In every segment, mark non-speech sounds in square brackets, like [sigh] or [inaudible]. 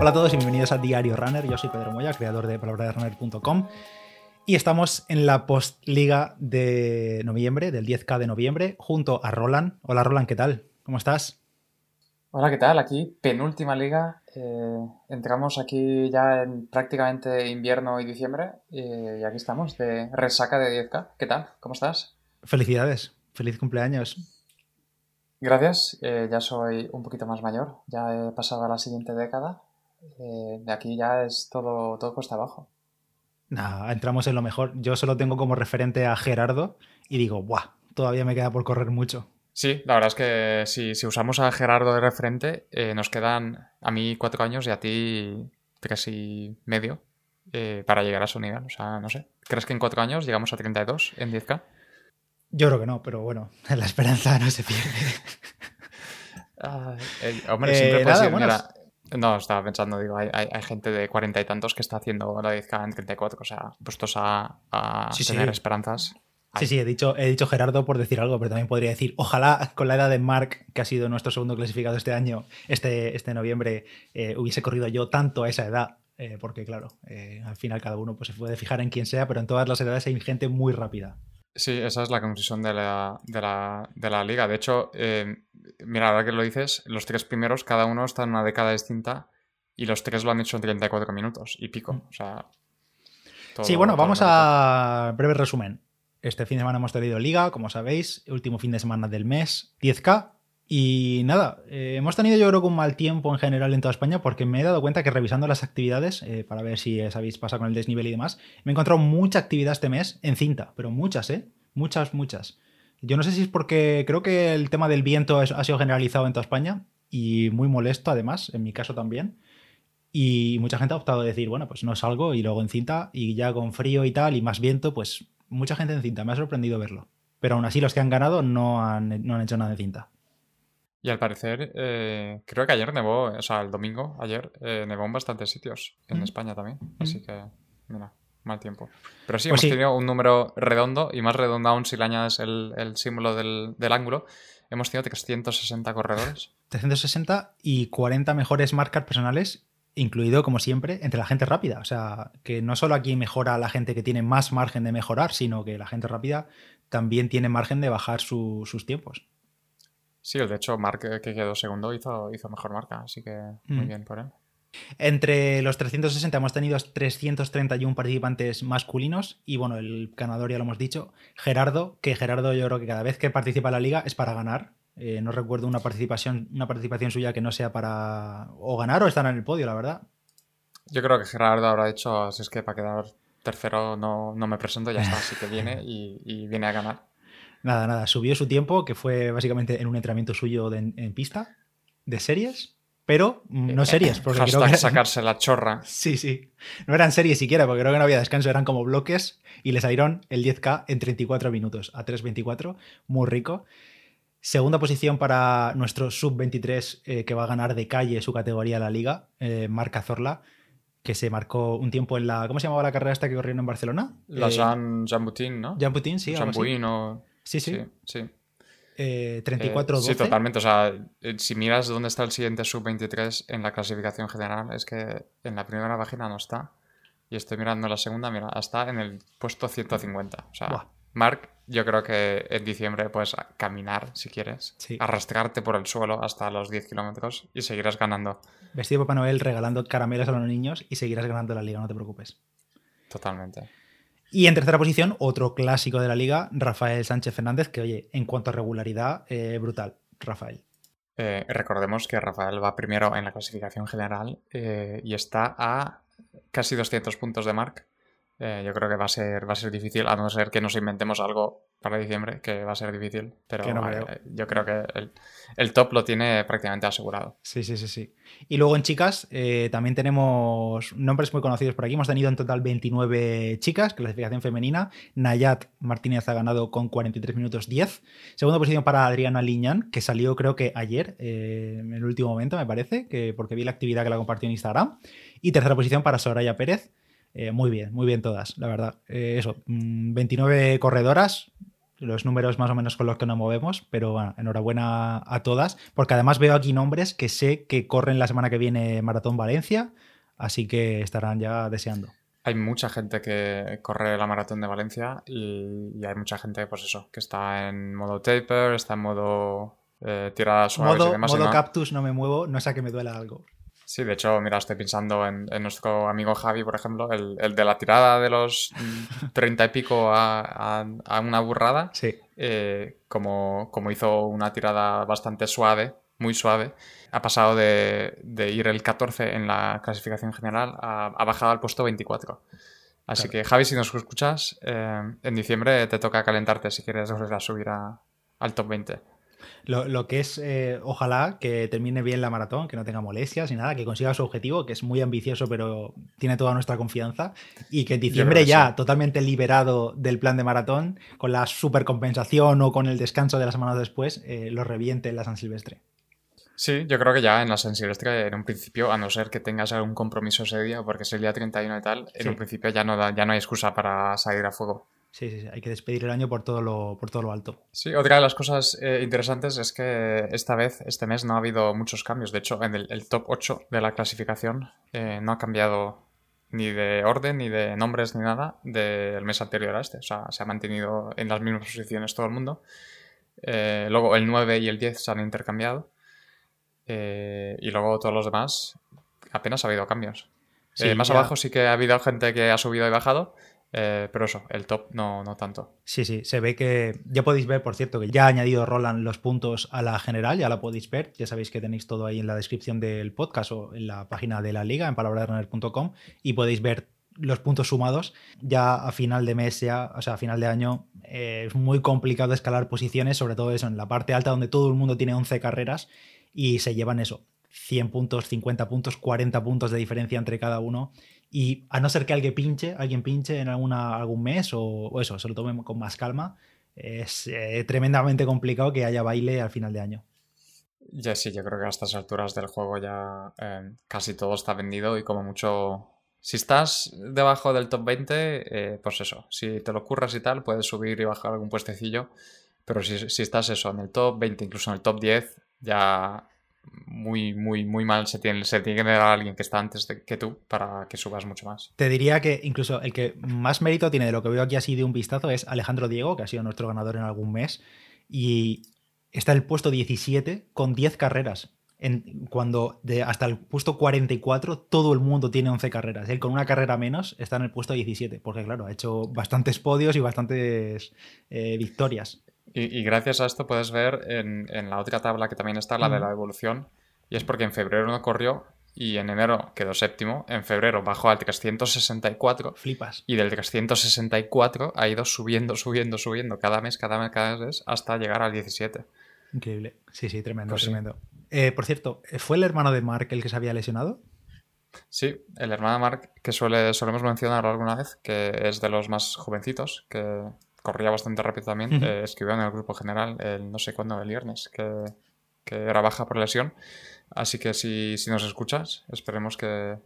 Hola a todos y bienvenidos a Diario Runner. Yo soy Pedro Moya, creador de palabraderunner.com. Y estamos en la postliga de noviembre, del 10K de noviembre, junto a Roland. Hola Roland, ¿qué tal? ¿Cómo estás? Hola, ¿qué tal? Aquí, penúltima liga. Eh, entramos aquí ya en prácticamente invierno y diciembre. eh, y aquí estamos, de resaca de 10K. ¿Qué tal? ¿Cómo estás? Felicidades, feliz cumpleaños. Gracias. eh, ya soy un poquito más mayor. Ya he pasado a la siguiente década. Eh, de aquí ya es todo, todo cuesta abajo. Nah, entramos en lo mejor. Yo solo tengo como referente a Gerardo y digo, ¡buah! Todavía me queda por correr mucho. Sí, la verdad es que si, si usamos a Gerardo de referente, eh, nos quedan a mí cuatro años y a ti tres y medio eh, para llegar a su nivel. O sea, no sé. ¿Crees que en cuatro años llegamos a 32 en 10K? Yo creo que no, pero bueno, [laughs] la esperanza no se pierde. Eh, hombre, Eh, siempre puedes nada, ir, bueno, mira, No, estaba pensando, digo, hay, hay- hay gente de cuarenta y tantos que está haciendo la 10K en 34, o sea, puestos a, a Sí, sí. tener esperanzas. Sí, sí, he dicho, he dicho Gerardo por decir algo, pero también podría decir, ojalá con la edad de Mark, que ha sido nuestro segundo clasificado este año, este, este noviembre, eh, hubiese corrido yo tanto a esa edad. eh, porque claro, eh, al final cada uno pues, se puede fijar en quién sea, pero en todas las edades hay gente muy rápida. Sí, esa es la conclusión de la, de la, de la liga. De hecho, eh, mira, ahora que lo dices, los tres primeros, cada uno está en una década distinta y los tres lo han hecho en 34 minutos y pico. O sea. todo- sí, bueno, vamos a breve resumen. Este fin de semana hemos tenido liga, como sabéis, último fin de semana del mes, 10K. Y nada, eh, hemos tenido yo creo que un mal tiempo en general en toda España porque me he dado cuenta que revisando las actividades, eh, para ver si sabéis pasa con el desnivel y demás, me he encontrado mucha actividad este mes en cinta, pero muchas, ¿eh? Muchas, muchas. Yo no sé si es porque creo que el tema del viento ha sido generalizado en toda España y muy molesto además, en mi caso también. Y mucha gente ha optado a decir, bueno, pues no salgo y luego en cinta y ya con frío y tal y más viento, pues mucha gente en cinta. Me ha sorprendido verlo. Pero aún así los que han ganado no han, no han hecho nada de cinta. Y al parecer, eh, creo que ayer nevó, o sea, el domingo, ayer, eh, nevó en bastantes sitios, en Mm. España también. Así que, mira, mal tiempo. Pero sí, Pues hemos sí. tenido un número redondo, y más redondo aún si le añades el, el símbolo del, del ángulo. Hemos tenido 360 corredores. 360 y 40 mejores marcas personales, incluido, como siempre, entre la gente rápida. O sea, que no solo aquí mejora la gente que tiene más margen de mejorar, sino que la gente rápida también tiene margen de bajar su- sus tiempos. Sí, de hecho, Mark, eh, que quedó segundo, hizo, hizo mejor marca, así que muy Mm. bien por él. Entre los 360 hemos tenido 331 participantes masculinos y bueno, el ganador ya lo hemos dicho, Gerardo, que Gerardo yo creo que cada vez que participa en la liga es para ganar. Eh, no recuerdo una participación, una participación suya que no sea para o ganar o estar en el podio, la verdad. Yo creo que Gerardo habrá dicho, si es que para quedar tercero no, no me presento, ya está, así que viene y, y viene a ganar. Nada, nada, subió su tiempo, que fue básicamente en un entrenamiento suyo de- en, pista, de series, pero mm, no series, porque creo que... sacarse la chorra. [laughs] Sí, sí. No eran series siquiera, porque creo que no había descanso, eran como bloques y le salieron el 10K en 34 minutos a 3.24, muy rico. Segunda posición para nuestro sub-23 eh, que va a ganar de calle su categoría en la liga, eh, Marca Zorla, que se marcó un tiempo en la... ¿Cómo se llamaba la carrera esta que corrieron en Barcelona? La Eh, Jean, Jean Boutin, ¿no? Jean Putin, sí, Jean o... Sí, sí. Sí, sí. Eh, Eh, 34-12. sí, totalmente. O sea, eh, si miras dónde está el siguiente sub-23 en la clasificación general, es que en la primera página no está. Y estoy mirando la segunda, mira, está en el puesto 150. O sea, Buah. Mark, yo creo que en diciembre puedes caminar, si quieres, Sí. arrastrarte por el suelo hasta los 10 kilómetros y seguirás ganando. Vestido de Papá Noel regalando caramelos a los niños y seguirás ganando la liga, no te preocupes. Totalmente. Y en tercera posición, otro clásico de la liga, Rafael Sánchez Fernández, que oye, en cuanto a regularidad, eh, brutal, Rafael. Eh, recordemos que Rafael va primero en la clasificación general eh, y está a casi 200 puntos de Mark. Yo creo que va a ser va a ser difícil, a no ser que nos inventemos algo para diciembre, que va a ser difícil. Pero Que no creo. yo creo que el, el top lo tiene prácticamente asegurado. Sí, sí, sí, sí. Y luego en chicas eh, también tenemos nombres muy conocidos por aquí. Hemos tenido en total 29 chicas, clasificación femenina. Nayat Martínez ha ganado con 43 minutos 10. Segunda posición para Adriana Liñán, que salió creo que ayer, eh, en el último momento me parece, que porque vi la actividad que la compartió en Instagram. Y tercera posición para Soraya Pérez. Eh, muy bien, muy bien todas, la verdad. Eh, eso, mm, 29 corredoras, los números más o menos con los que nos movemos, pero bueno, enhorabuena a todas, porque además veo aquí nombres que sé que corren la semana que viene Maratón Valencia, así que estarán ya deseando. Hay mucha gente que corre la maratón de Valencia y, hay mucha gente, pues eso, que está en modo taper, está en modo eh, tirada suave modo, Modo cactus no me muevo, no sé a que me duela algo. Sí, de hecho, mira, estoy pensando en, nuestro amigo Javi, por ejemplo, el, de la tirada de los [laughs] 30 y pico a, una burrada. Sí. Eh, como, como hizo una tirada bastante suave, muy suave, ha pasado de, ir el 14 en la clasificación general a, ha bajado al puesto 24. Así que, Javi, si nos escuchas, eh, en diciembre te toca calentarte si quieres volver a subir al top 20. Lo, que es, eh, ojalá que termine bien la maratón, que no tenga molestias ni nada, que consiga su objetivo, que es muy ambicioso, pero tiene toda nuestra confianza. Y que en diciembre ya, totalmente liberado del plan de maratón, con la supercompensación o con el descanso de las semanas después, eh, lo reviente en la San Silvestre. Sí, yo creo que ya en la San Silvestre, en un principio, a no ser que tengas algún compromiso ese día, porque es el día 31 y tal, en un principio ya no, da, ya no hay excusa para salir a fuego. Sí, sí, sí, hay que despedir el año por todo lo, por todo lo alto. Sí, otra de las cosas eh, interesantes es que esta vez, este mes, no ha habido muchos cambios. De hecho, en el, top 8 de la clasificación eh, no ha cambiado ni de orden, ni de nombres, ni nada del mes anterior a este. O sea, se ha mantenido en las mismas posiciones todo el mundo. Eh, luego el 9 y el 10 se han intercambiado. y luego todos los demás apenas ha habido cambios. más abajo sí que ha habido gente que ha subido y bajado. Eh, pero eso, el top no, no tanto. Sí, sí, se ve que ya podéis ver, por cierto, que ya ha añadido Roland los puntos a la general, ya la podéis ver, ya sabéis que tenéis todo ahí en la descripción del podcast o en la página de la liga, en palabrasrunner.com, y podéis ver los puntos sumados. Ya a final de mes, ya, o sea, a final de año, eh, es muy complicado escalar posiciones, sobre todo eso, en la parte alta donde todo el mundo tiene 11 carreras y se llevan eso, 100 puntos, 50 puntos, 40 puntos de diferencia entre cada uno y a no ser que alguien pinche, alguien pinche en alguna, algún mes o, eso, se lo tome con más calma, es eh, tremendamente complicado que haya baile al final de año. Ya sí, yo creo que a estas alturas del juego ya eh, casi todo está vendido y como mucho... Si estás debajo del top 20, eh, pues eso, si te lo curras y tal, puedes subir y bajar algún puestecillo, pero si, si estás eso, en el top 20, incluso en el top 10, ya muy, muy, muy mal se tiene, se tiene que tener a alguien que está antes de, que tú para que subas mucho más. Te diría que incluso el que más mérito tiene de lo que veo aquí así de un vistazo es Alejandro Diego, que ha sido nuestro ganador en algún mes, y está en el puesto 17 con 10 carreras. En, cuando de hasta el puesto 44 todo el mundo tiene 11 carreras. Él con una carrera menos está en el puesto 17, porque claro, ha hecho bastantes podios y bastantes eh, victorias. Y, gracias a esto puedes ver en, la otra tabla que también está, la de la evolución, y es porque en febrero no corrió y en enero quedó séptimo, en febrero bajó al 364. Flipas. Y del 364 ha ido subiendo, subiendo, subiendo cada mes, cada mes, cada mes, hasta llegar al 17. Increíble. Sí, sí, tremendo, pues tremendo. Eh, por cierto, ¿fue el hermano de Mark el que se había lesionado? Sí, el hermano de Mark, que suele, solemos mencionar alguna vez, que es de los más jovencitos, que corría bastante rápido también, eh, escribió en el grupo general el no sé cuándo, el viernes, que, era baja por lesión. Así que si, nos escuchas, esperemos que,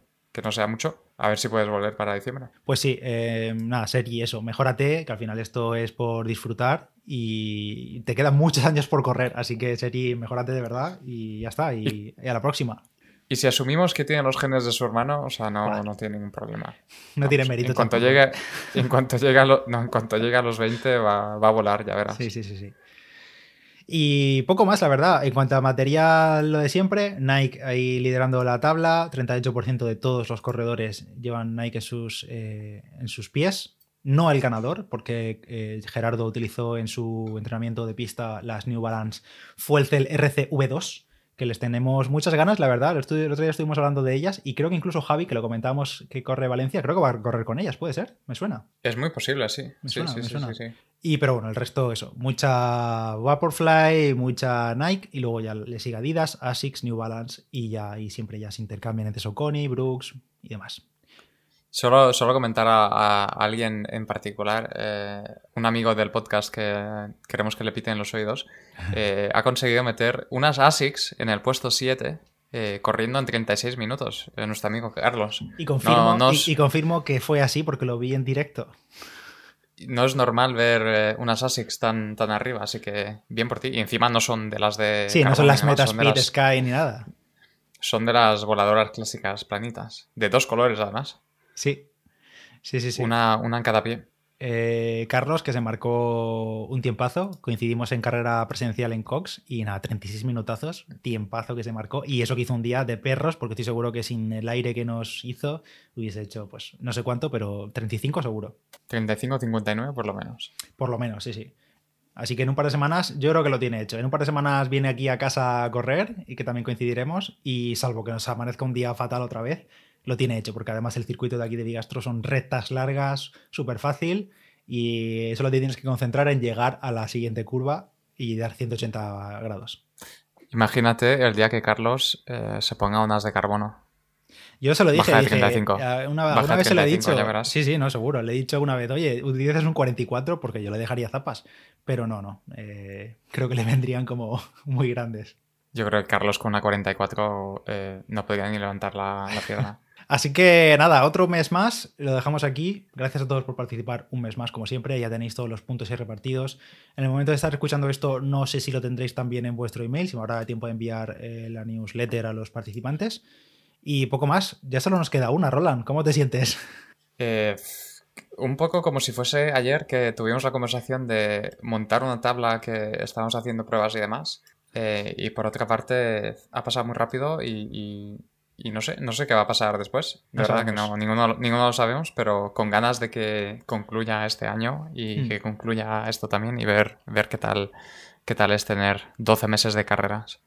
no sea mucho. A ver si puedes volver para diciembre. Pues sí, eh, nada, y eso, mejórate, que al final esto es por disfrutar y te quedan muchos [laughs] años por correr, así que Seri, mejórate de verdad y ya está, y a la próxima. Y si asumimos que tiene los genes de su hermano, o sea, no, no tiene ningún problema. No tiene mérito. En cuanto, llegue, en, cuanto llegue a en cuanto llegue a los 20 va, va, a volar, ya verás. Sí, sí, sí, sí. Y poco más, la verdad. En cuanto a material, lo de siempre, Nike ahí liderando la tabla, 38% de todos los corredores llevan Nike en sus, eh, en sus pies. No el ganador, porque eh, Gerardo utilizó en su entrenamiento de pista las New Balance Fuelcel RCV2 que les tenemos muchas ganas, la verdad. El, otro día estuvimos hablando de ellas y creo que incluso Javi, que lo comentábamos que corre Valencia, creo que va a correr con ellas, ¿puede ser? ¿Me suena? Es muy posible, sí. Me suena, sí, sí, Sí, y pero bueno, el resto, eso. Mucha Vaporfly, mucha Nike y luego ya le sigue Adidas, Asics, New Balance y ya y siempre ya se intercambian entre Soconi, Brooks y demás. Solo, solo comentar a, alguien en particular, eh, un amigo del podcast que queremos que le piten los oídos, [laughs] eh, ha conseguido meter unas ASICS en el puesto 7 eh, corriendo en 36 minutos, nuestro amigo Carlos. Y confirmo, y, confirmo que fue así porque lo vi en directo. no es normal ver unas ASICs tan, tan arriba, así que bien por ti. Y encima no son de las de. Sí, no son las Metaspeed Sky ni nada. Son de las voladoras clásicas planitas. De dos colores, además. Sí. Sí, sí, sí. Una, una en cada pie. Eh, Carlos, que se marcó un tiempazo. Coincidimos en carrera presencial en Cox y nada, 36 minutazos, tiempazo que se marcó. Y eso que hizo un día de perros, porque estoy seguro que sin el aire que nos hizo hubiese hecho, pues no sé cuánto, pero 35 seguro. 35, 59 por lo menos. Por lo menos, sí, sí. Así que en un par de semanas yo creo que lo tiene hecho. En un par de semanas viene aquí a casa a correr y que también coincidiremos. Y salvo que nos amanezca un día fatal otra vez, lo tiene hecho, porque además el circuito de aquí de Vigastro son rectas largas, súper fácil, y solo te tienes que concentrar en llegar a la siguiente curva y dar 180 grados. Imagínate el día que Carlos eh, se ponga unas de carbono. Yo se lo dije, eh, una, vez se lo he dicho. Sí, sí, no, seguro. Le he dicho una vez, oye, utilices un 44 porque yo le dejaría zapas. Pero no, no. Eh, creo que le vendrían como [laughs] muy grandes. Yo creo que Carlos con una 44 no podría ni levantar la, la pierna. [laughs] Así que nada, otro mes más, lo dejamos aquí. Gracias a todos por participar un mes más, como siempre. Ya tenéis todos los puntos repartidos. En el momento de estar escuchando esto, no sé si lo tendréis también en vuestro email, si me habrá tiempo de enviar eh, la newsletter a los participantes. Y poco más, ya solo nos queda una, Roland. ¿Cómo te sientes? Eh, un poco como si fuese ayer que tuvimos la conversación de montar una tabla que estábamos haciendo pruebas y demás. Eh, y por otra parte, ha pasado muy rápido y no sé, no sé qué va a pasar después. De verdad que no, ninguno, ninguno lo sabemos, pero con ganas de que concluya este año y hmm. que concluya esto también y ver, ver qué tal qué tal es tener 12 meses de carreras.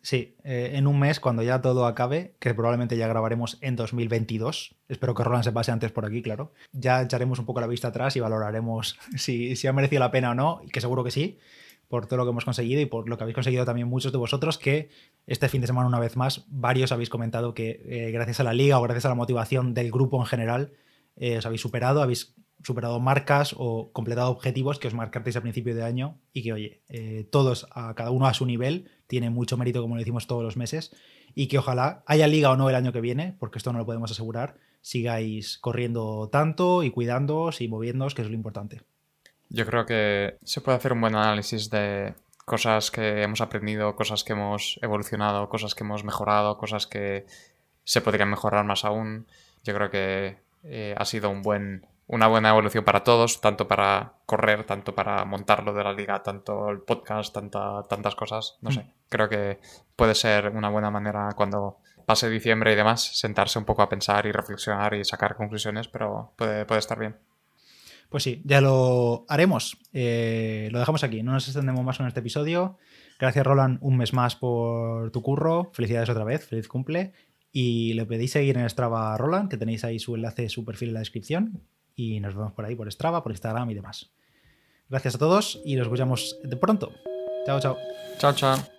Sí, eh, en un mes, cuando ya todo acabe, que probablemente ya grabaremos en 2022, espero que Roland se pase antes por aquí, claro, ya echaremos un poco la vista atrás y valoraremos [laughs] si, si ha merecido la pena o no, y que seguro que sí por todo lo que hemos conseguido y por lo que habéis conseguido también muchos de vosotros, que este fin de semana, una vez más, varios habéis comentado que eh, gracias a la liga o gracias a la motivación del grupo en general, eh, os habéis superado, habéis superado marcas o completado objetivos que os marcasteis a principio de año y que, oye, eh, todos, a cada uno a su nivel, tiene mucho mérito, como lo decimos todos los meses, y que ojalá, haya liga o no el año que viene, porque esto no lo podemos asegurar, sigáis corriendo tanto y cuidándoos y moviéndoos, que es lo importante. Yo creo que se puede hacer un buen análisis de cosas que hemos aprendido, cosas que hemos evolucionado, cosas que hemos mejorado, cosas que se podrían mejorar más aún. Yo creo que eh, ha sido un buen, una buena evolución para todos, tanto para correr, tanto para montarlo de la liga, tanto el podcast, tanta, tantas cosas. No mm. sé, creo que puede ser una buena manera cuando pase diciembre y demás, sentarse un poco a pensar y reflexionar y sacar conclusiones, pero puede, puede estar bien. Pues sí, ya lo haremos. Eh, lo dejamos aquí, no nos extendemos más en este episodio. Gracias, Roland, un mes más por tu curro. Felicidades otra vez, feliz cumple. Y le pedís seguir en Strava a Roland, que tenéis ahí su enlace, su perfil en la descripción. Y nos vemos por ahí, por Strava, por Instagram y demás. Gracias a todos y nos escuchamos de pronto. Chao, chao. Chao, chao.